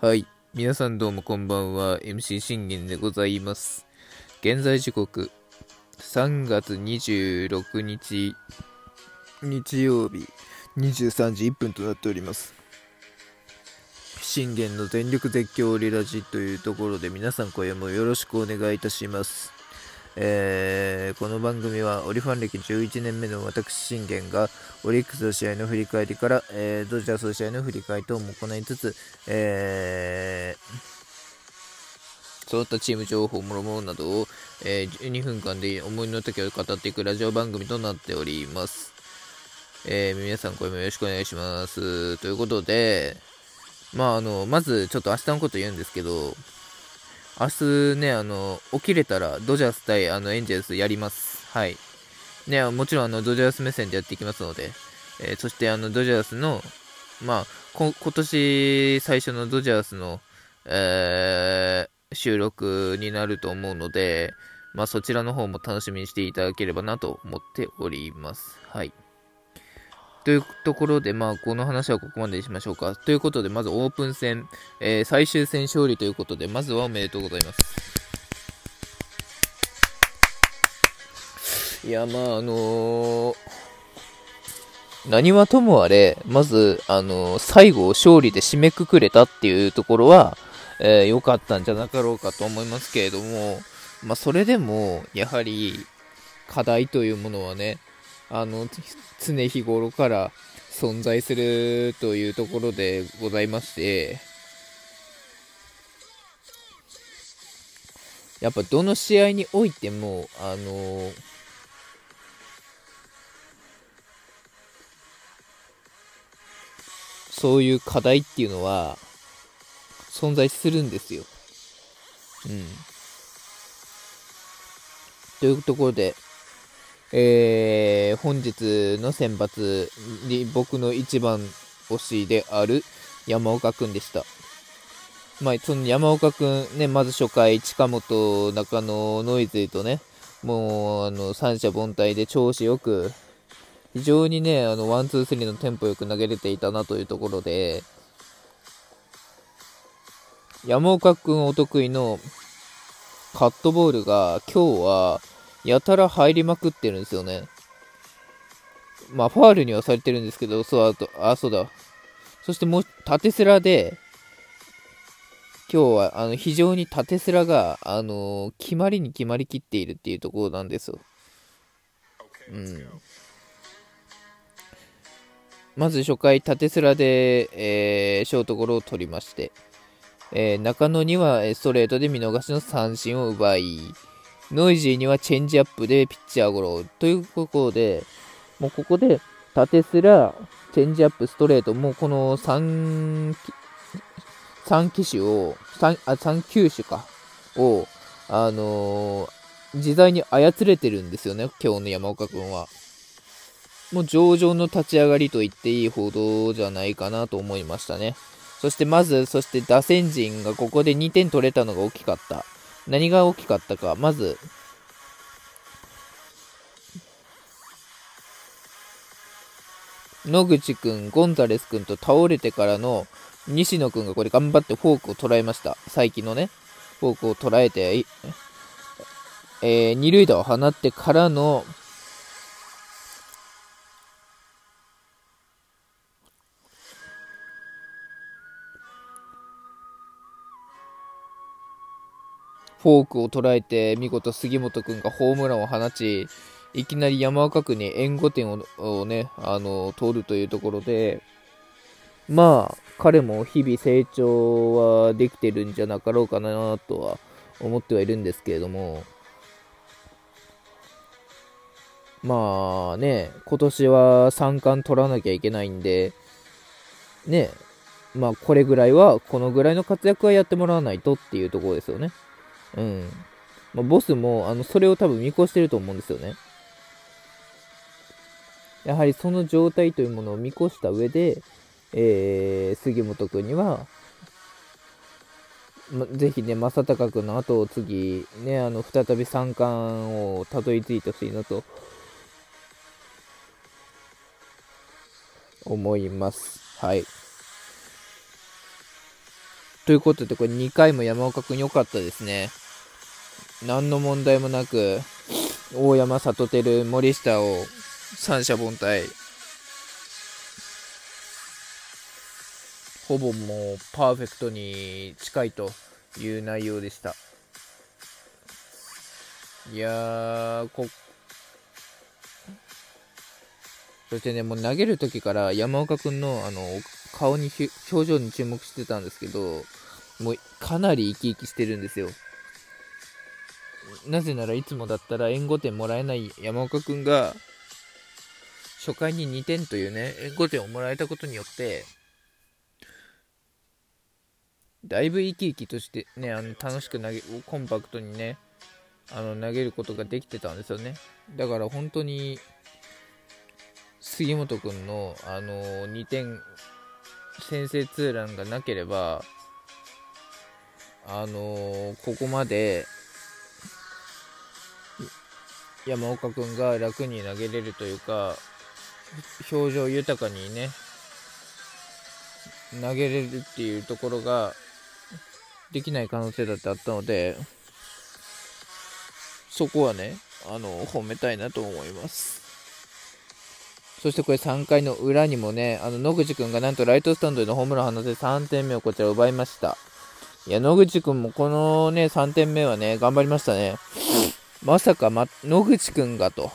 はい。皆さんどうもこんばんは。MC 信玄でございます。現在時刻、3月26日、日曜日、23時1分となっております。信玄の全力絶叫リラジというところで皆さん今夜もよろしくお願いいたします。えー、この番組はオリファン歴11年目の私信玄がオリックスの試合の振り返りから、えー、ドジャースの試合の振り返り等も行いつつ、えー、そういったチーム情報もろもろなどを、え、12分間で思いの丈を語っていくラジオ番組となっております。え、皆さん、これもよろしくお願いします。ということで、まあ、あの、まず、ちょっと明日のこと言うんですけど、明日ね、あの、起きれたら、ドジャース対あのエンジェルスやります。はい。ね、もちろんあの、ドジャース目線でやっていきますので、えー、そしてあの、ドジャースの、まあ、今年最初のドジャースの、えー、収録になると思うので、まあ、そちらの方も楽しみにしていただければなと思っております。はい。というところで、まあ、この話はここまでにしましょうか。ということで、まずオープン戦、えー、最終戦勝利ということで、まずはおめでとうございます。いや、まあ、あのー、何はともあれ、まず、あのー、最後を勝利で締めくくれたっていうところは、えー、良かったんじゃなかろうかと思いますけれども、まあ、それでも、やはり、課題というものはね、あの、常日頃から存在するというところでございまして、やっぱどの試合においても、あのそういう課題っていうのは存在するんですよ。うん。というところで、えー、本日の選抜に僕の一番推しである山岡くんでした。まあ、その山岡くんね、まず初回、近本、中野、ノイジーとね、もう、あの、三者凡退で調子よく、非常にね、あの、 one、two、three のテンポよく投げれていたなというところで、山岡くんお得意のカットボールが今日はやたら入りまくってるんですよね。まあ、ファールにはされてるんですけど、そう、あと、あ、そうだ。そしてもう、縦スラで、今日は、あの、非常に縦スラが、あのー、決まりに決まりきっているっていうところなんですよ。うん。まず初回、縦スラで、えー、ショートゴロを取りまして、えー、中野にはストレートで見逃しの三振を奪い、ノイジーにはチェンジアップでピッチャーゴロということで、もうここで縦すらチェンジアップ、ストレート、もうこの3、機種を、3, あ3球種か、を、あのー、自在に操れてるんですよね、今日の山岡君は。もう上々の立ち上がりと言っていいほどじゃないかなと思いましたね。そしてまず、そして打線陣がここで2点取れたのが大きかった。何が大きかったか、まず、野口くん、ゴンザレスくんと倒れてからの西野くんがこれ頑張ってフォークを捉えました。最近のね、フォークを捉えて、えー、二塁打を放ってからのフォークを捉えて、見事杉本君がホームランを放ち、いきなり山岡君に援護点をね、あの、通るというところで、まあ、彼も日々成長はできてるんじゃなかろうかなとは思ってはいるんですけれども、まあね、今年は3冠取らなきゃいけないんで、ね、まあこれぐらいは、このぐらいの活躍はやってもらわないとっていうところですよね。うん。まあ、ボスも、あの、それを多分見越してると思うんですよね。やはりその状態というものを見越した上で、えー、杉本君には、ま、ぜひね、正隆君の後を次、ね、あの、再び三冠をたどり着いてほしいなと、思います。はい。ということで、これ2回も山岡くん良かったですね。何の問題もなく、大山里輝、森下を三者凡退。ほぼもうパーフェクトに近いという内容でした。いやー、こ、そしてね、もう投げるときから山岡君のあの顔に表情に注目してたんですけど、もうかなり生き生きしてるんですよ。なぜならいつもだったら援護点もらえない山岡君が初回に2点というね、援護点をもらえたことによって、だいぶ生き生きとしてね、あの楽しく投げ、コンパクトにね、あの投げることができてたんですよね。だから本当に、杉本君のあの2点先制ツーランがなければ、あのここまで山岡君が楽に投げれるというか、表情豊かにね、投げれるっていうところができない可能性だってあったので、そこはね、あの、褒めたいなと思います。そしてこれ3回の裏にもね、あの野口くんがなんとライトスタンドでのホームランを放て3点目をこちら奪いました。いや、野口くんもこのね、3点目はね、頑張りましたね。まさか、ま、野口くんがと。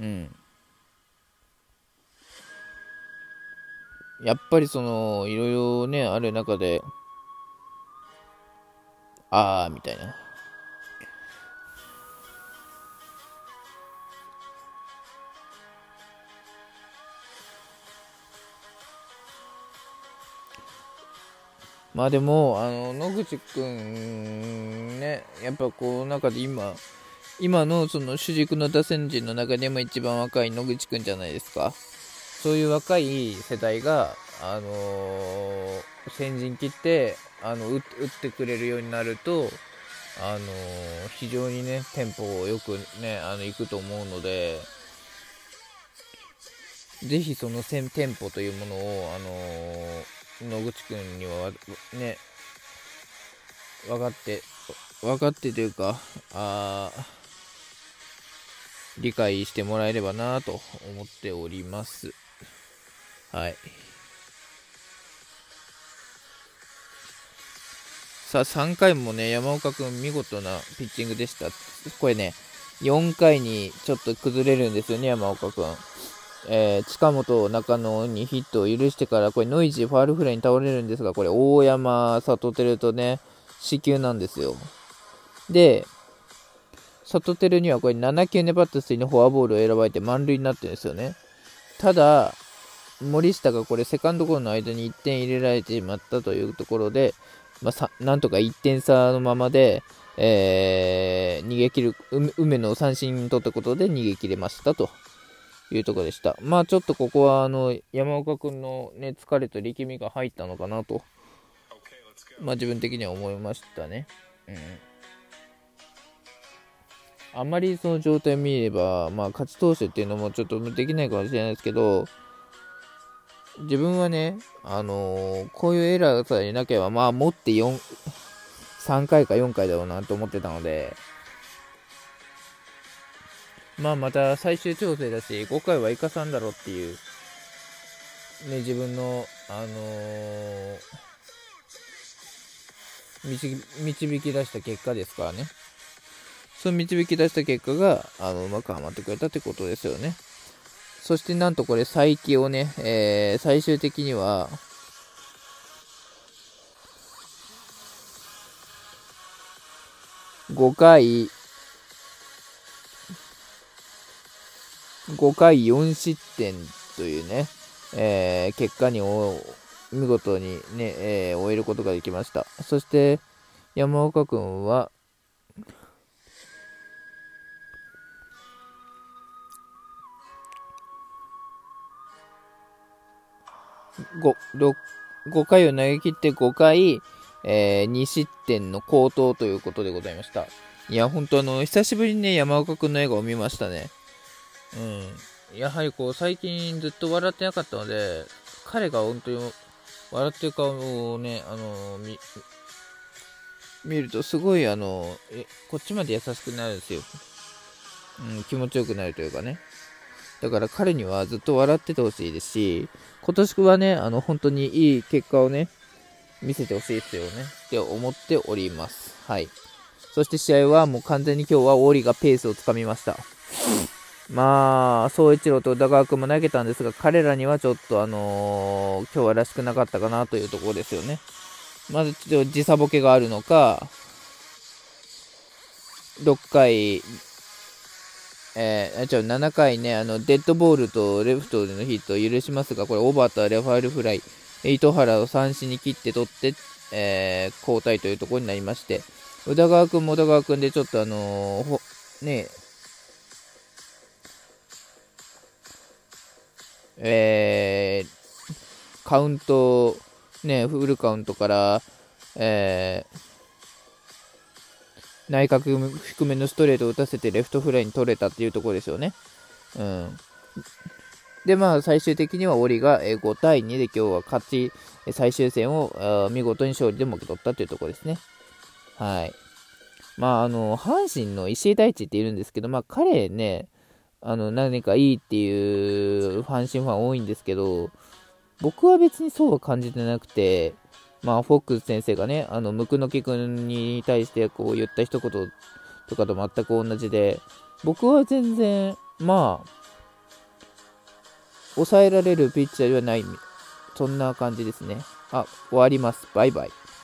うん。やっぱりその、いろいろね、ある中で、あー、みたいな。まあでも、あの、野口くん、ね、やっぱこう、中で今、今のその主軸の打線陣の中でも一番若い野口くんじゃないですか。そういう若い世代が、あのー、先陣切って、あの打ってくれるようになると、あのー、非常にね、テンポをよくね、あの、行くと思うので、ぜひそのテンポというものを、あのー、野口くんにはね、分かって、分かってというか、あ理解してもらえればなと思っております。はい。さあ、3回もね、山岡君見事なピッチングでした。これね、4回にちょっと崩れるんですよね、山岡君。えー、近本、中野にヒットを許してから、これノイジーファールフライに倒れるんですが、これ大山、佐藤輝とね、死球なんですよ。で、里輝にはこれ7球粘った末にフォアボールを選ばれて満塁になってるんですよね。ただ、森下がこれセカンドゴロの間に1点入れられてしまったというところで、まあ、なんとか1点差のままで、えー、逃げ切る、梅の三振取ったことで逃げ切れましたというところでした。まあちょっとここはあの山岡君の、ね、疲れと力みが入ったのかなと、まあ自分的には思いましたね。うんあまりその状態を見れば、まあ、勝ち投手っていうのもちょっとできないかもしれないですけど、自分はね、あのー、こういうエラーさえなければ、まあ、持って4、3回か4回だろうなと思ってたので、まあ、また最終調整だし、5回は生かさんだろうっていう、ね、自分の、あのー、導き出した結果ですからね。その導き出した結果が、あの、うまくはまってくれたってことですよね。そしてなんとこれ、再起をね、えー、最終的には、5回、5回4失点というね、えー、結果に見事にね、えー、終えることができました。そして、山岡君は、5, 5回を投げ切って5回、えー、2失点の好投ということでございました。いや、本当あの、久しぶりにね、山岡くんの笑顔を見ましたね。うん。やはりこう、最近ずっと笑ってなかったので、彼が本当に笑ってる顔をね、あの、見、見るとすごいあの、え、こっちまで優しくなるんですよ。うん、気持ちよくなるというかね。だから彼にはずっと笑っててほしいですし、今年はね、あの、本当にいい結果をね、見せてほしいですよね。って思っております。はい。そして試合はもう完全に今日はオーリがペースをつかみました。まあ、総一郎と宇田川君も投げたんですが、彼らにはちょっとあのー、今日はらしくなかったかなというところですよね。まず時差ボケがあるのか、6回、えー、ちょ、7回ね、あの、デッドボールとレフトでのヒットを許しますが、これ、オーバーとレファールフライ、糸原を三振に切って取って、えー、交代というところになりまして、宇田川君も宇田川君でちょっとあのー、ねえー、カウント、ね、フルカウントから、えー、内角低めのストレートを打たせてレフトフライに取れたっていうところですよね。うん。で、まあ、最終的にはオリが5対2で今日は勝ち、最終戦を見事に勝利でもぎ取ったというところですね。はい。まあ、あの、阪神の石井大地っているんですけど、まあ、彼ね、あの、何かいいっていう阪神ファン多いんですけど、僕は別にそうは感じてなくて、まあ、フォックス先生がね、あの、ムクノキ君に対してこう言った一言とかと全く同じで、僕は全然、まあ、抑えられるピッチャーではない、そんな感じですね。あ、終わります。バイバイ。